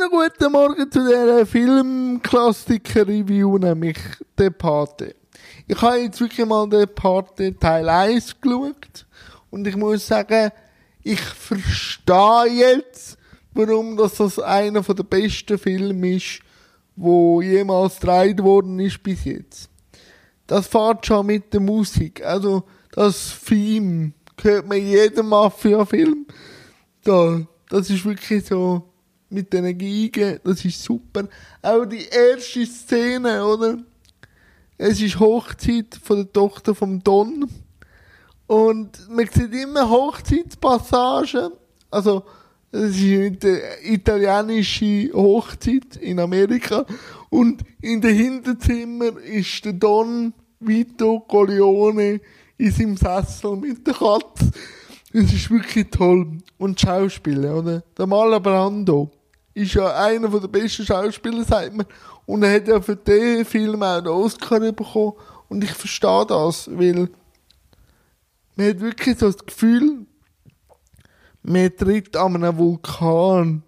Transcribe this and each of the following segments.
Schönen guten Morgen zu dieser Filmklassiker-Review, nämlich «Der Pate». Ich habe jetzt wirklich mal «Der Pate» Teil 1 geschaut und ich muss sagen, ich verstehe jetzt, warum das, einer der besten Filme ist, wo jemals gedreht worden ist bis jetzt. Das fährt schon mit der Musik. Also, das Theme hört man in jedem Mafia-Film. Da, das ist wirklich so mit den Geigen, das ist super. Auch die erste Szene, oder? Es ist Hochzeit von der Tochter vom Don. Und man sieht immer Hochzeitspassagen. Also, es ist eine italienische Hochzeit in Amerika. Und in den Hinterzimmer ist der Don Vito Corleone in seinem Sessel mit der Katze. Es ist wirklich toll. Und Schauspieler, oder? Der Marlon Brando ist ja einer der besten Schauspieler, sagt man. Und er hat ja für den Film auch den Oscar bekommen. Und ich verstehe das, weil man hat wirklich so das Gefühl, man tritt an einem Vulkan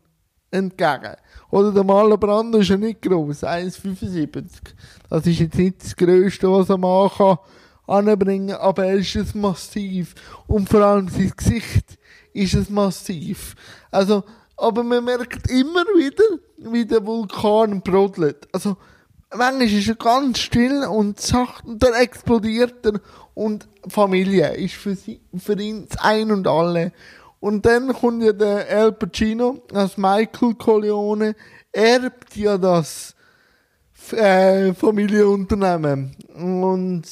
entgegen. Oder der Marlon Brando ist ja nicht groß, 1,75. Das ist jetzt nicht das Größte, was er machen kann anbringen, aber er ist es massiv. Und vor allem sein Gesicht ist es massiv. Also, aber man merkt immer wieder, wie der Vulkan brodelt. Also, manchmal ist er ganz still und sacht und dann explodiert er und Familie ist für, sie, für ihn das Ein und Alle. Und dann kommt ja der El Pacino als Michael Corleone, erbt ja das äh, Familienunternehmen. Und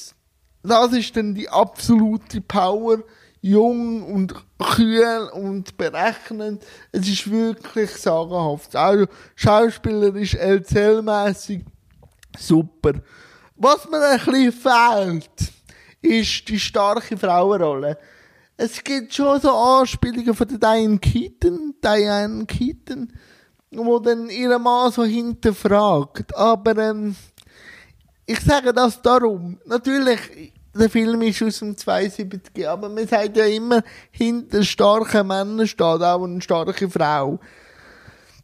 das ist dann die absolute Power jung und kühl und berechnend. Es ist wirklich sagenhaft. Also schauspielerisch, erzählmäßig super. Was mir ein bisschen fehlt, ist die starke Frauenrolle. Es gibt schon so Anspielungen von Diane Keaton, Diane Keaton, wo dann ihren Mann so hinterfragt. Aber ähm, ich sage das darum. Natürlich, der Film ist aus dem 72, aber man sagt ja immer, hinter starken Männern steht auch eine starke Frau.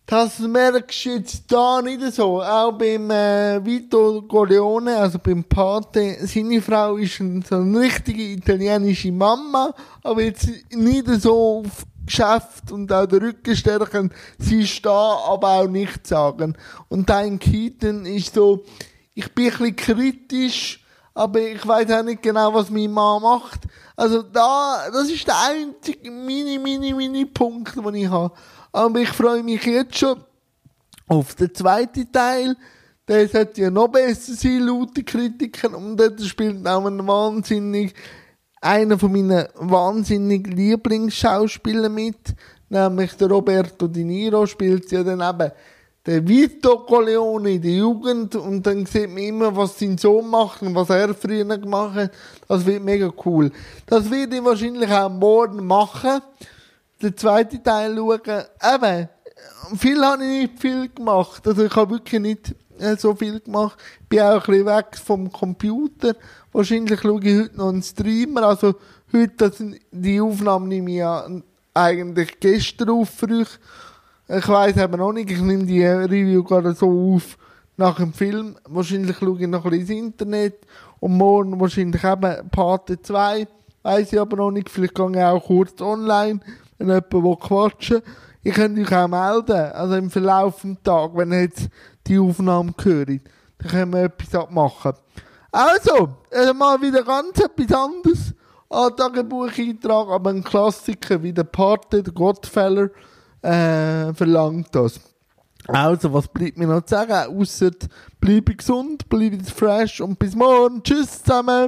Das merkst du jetzt da nicht so. Auch beim äh, Vito Corleone, also beim Pate, seine Frau ist ein, so eine richtige italienische Mama, aber jetzt nicht so auf Geschäft und auch der Rücken stärken. Sie ist da, aber auch nichts sagen. Und dein Keaton ist so, ich bin ein bisschen kritisch, aber ich weiß auch nicht genau, was mein Mann macht. Also da, das ist der einzige mini, mini, mini Punkt, den ich habe. Aber ich freue mich jetzt schon auf den zweiten Teil. Der sollte ja noch besser sein, laut den Kritikern. Und dort spielt auch ein wahnsinnig, einer von meinen wahnsinnig Lieblingsschauspielern mit. Nämlich der Roberto Di Niro spielt ja dann eben der Vito Corleone in der Jugend und dann sieht man immer, was sein Sohn macht und was er früher gemacht hat. Das wird mega cool. Das werde ich wahrscheinlich auch morgen machen. Den zweiten Teil schauen. Eben, viel habe ich nicht viel gemacht. Also ich habe wirklich nicht äh, so viel gemacht. Ich bin auch ein bisschen weg vom Computer. Wahrscheinlich schaue ich heute noch einen Streamer. Also heute, das, die Aufnahme nehme ich ja eigentlich gestern auf für. Ich weiß aber noch nicht, ich nehme die Review gerade so auf nach dem Film. Wahrscheinlich schaue ich noch ein bisschen ins Internet und morgen wahrscheinlich eben Pate 2. Weiß ich aber noch nicht, vielleicht gehe ich auch kurz online, wenn jemand will quatschen Ihr könnt euch auch melden, also im Verlauf des Tages, wenn ihr jetzt die Aufnahme hört. Dann können wir etwas abmachen. Also, äh, mal wieder ganz etwas anderes. Ein Tagebucheintrag, aber ein Klassiker wie der Pate, der Godfeller äh, verlangt das. Also, was bleibt mir noch zu sagen? Außer bleibe gesund, bleibe fresh und bis morgen. Tschüss zusammen.